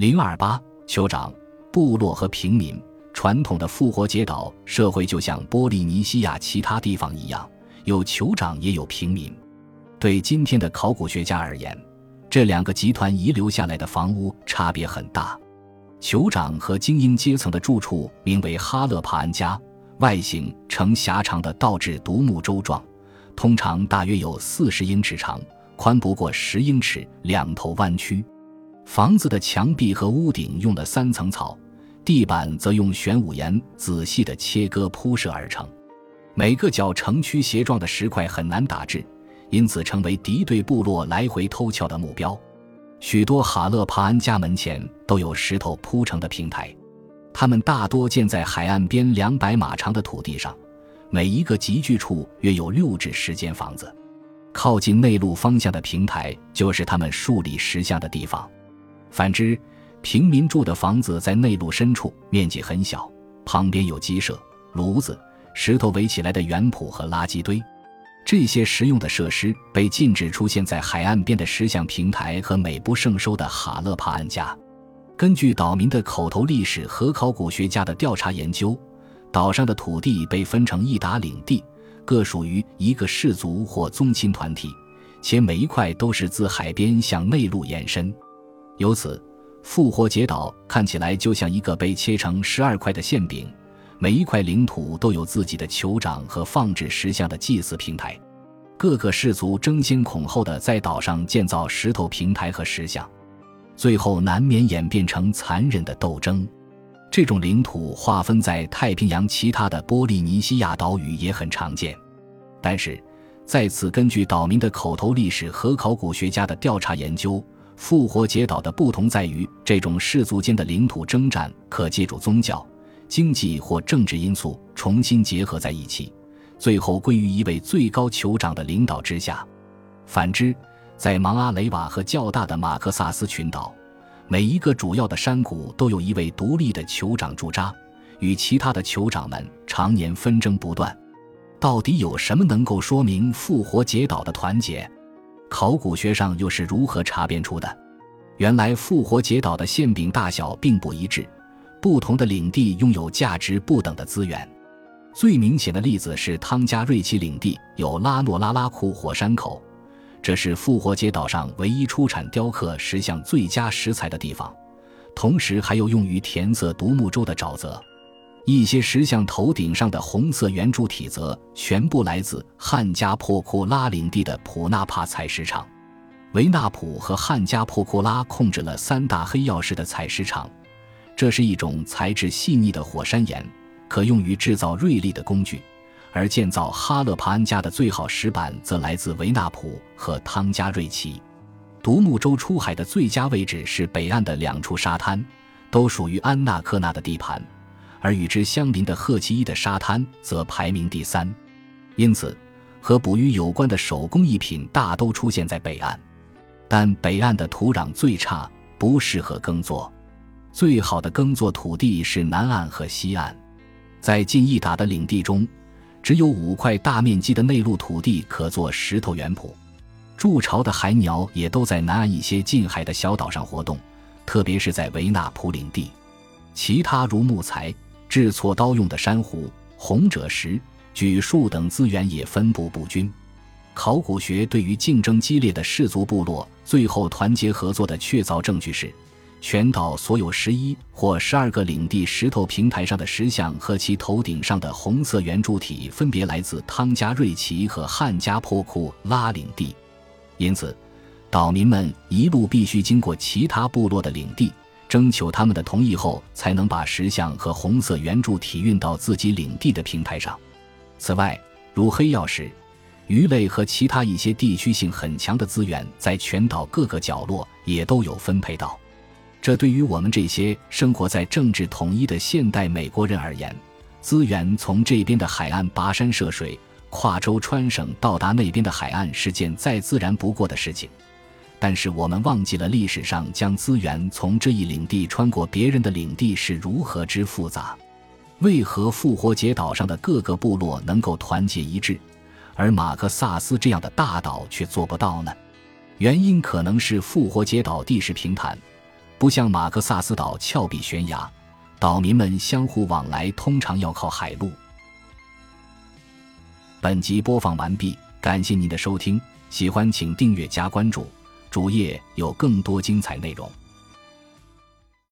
零二八酋长、部落和平民。传统的复活节岛社会就像波利尼西亚其他地方一样，有酋长也有平民。对今天的考古学家而言，这两个集团遗留下来的房屋差别很大。酋长和精英阶层的住处名为哈勒帕安家，外形呈狭长的倒置独木舟状，通常大约有四十英尺长，宽不过十英尺，两头弯曲。房子的墙壁和屋顶用了三层草。地板则用玄武岩仔细的切割铺设而成，每个角呈曲斜状的石块很难打制，因此成为敌对部落来回偷撬的目标。许多哈勒帕安家门前都有石头铺成的平台，它们大多建在海岸边两百码长的土地上，每一个集聚处约有六至十间房子。靠近内陆方向的平台就是他们树立石像的地方，反之。平民住的房子在内陆深处，面积很小，旁边有鸡舍、炉子、石头围起来的园圃和垃圾堆。这些实用的设施被禁止出现在海岸边的石像平台和美不胜收的哈勒帕安家。根据岛民的口头历史和考古学家的调查研究，岛上的土地被分成一打领地，各属于一个氏族或宗亲团体，且每一块都是自海边向内陆延伸。由此。复活节岛看起来就像一个被切成十二块的馅饼，每一块领土都有自己的酋长和放置石像的祭祀平台。各个氏族争先恐后的在岛上建造石头平台和石像，最后难免演变成残忍的斗争。这种领土划分在太平洋其他的波利尼西亚岛屿也很常见，但是在此根据岛民的口头历史和考古学家的调查研究。复活节岛的不同在于，这种氏族间的领土征战可借助宗教、经济或政治因素重新结合在一起，最后归于一位最高酋长的领导之下。反之，在芒阿雷瓦和较大的马克萨斯群岛，每一个主要的山谷都有一位独立的酋长驻扎，与其他的酋长们常年纷争不断。到底有什么能够说明复活节岛的团结？考古学上又是如何查辨出的？原来复活节岛的馅饼大小并不一致，不同的领地拥有价值不等的资源。最明显的例子是汤加瑞奇领地有拉诺拉拉库火山口，这是复活节岛上唯一出产雕刻石像最佳石材的地方，同时还有用于填色独木舟的沼泽。一些石像头顶上的红色圆柱体则全部来自汉加破库拉领地的普纳帕采石场。维纳普和汉加破库拉控制了三大黑曜石的采石场。这是一种材质细腻的火山岩，可用于制造锐利的工具。而建造哈勒帕安家的最好石板则来自维纳普和汤加瑞奇。独木舟出海的最佳位置是北岸的两处沙滩，都属于安纳克纳的地盘。而与之相邻的赫奇伊的沙滩则排名第三，因此和捕鱼有关的手工艺品大都出现在北岸。但北岸的土壤最差，不适合耕作。最好的耕作土地是南岸和西岸。在近一打的领地中，只有五块大面积的内陆土地可做石头园圃。筑巢的海鸟也都在南岸一些近海的小岛上活动，特别是在维纳普领地。其他如木材。制错刀用的珊瑚、红赭石、榉树等资源也分布不均。考古学对于竞争激烈的氏族部落最后团结合作的确凿证据是：全岛所有十一或十二个领地石头平台上的石像和其头顶上的红色圆柱体分别来自汤加瑞奇和汉加破库拉领地。因此，岛民们一路必须经过其他部落的领地。征求他们的同意后，才能把石像和红色圆柱体运到自己领地的平台上。此外，如黑曜石、鱼类和其他一些地区性很强的资源，在全岛各个角落也都有分配到。这对于我们这些生活在政治统一的现代美国人而言，资源从这边的海岸跋山涉水、跨州穿省到达那边的海岸，是件再自然不过的事情。但是我们忘记了历史上将资源从这一领地穿过别人的领地是如何之复杂。为何复活节岛上的各个部落能够团结一致，而马克萨斯这样的大岛却做不到呢？原因可能是复活节岛地势平坦，不像马克萨斯岛峭壁悬崖，岛民们相互往来通常要靠海路。本集播放完毕，感谢您的收听，喜欢请订阅加关注，主页有更多精彩内容。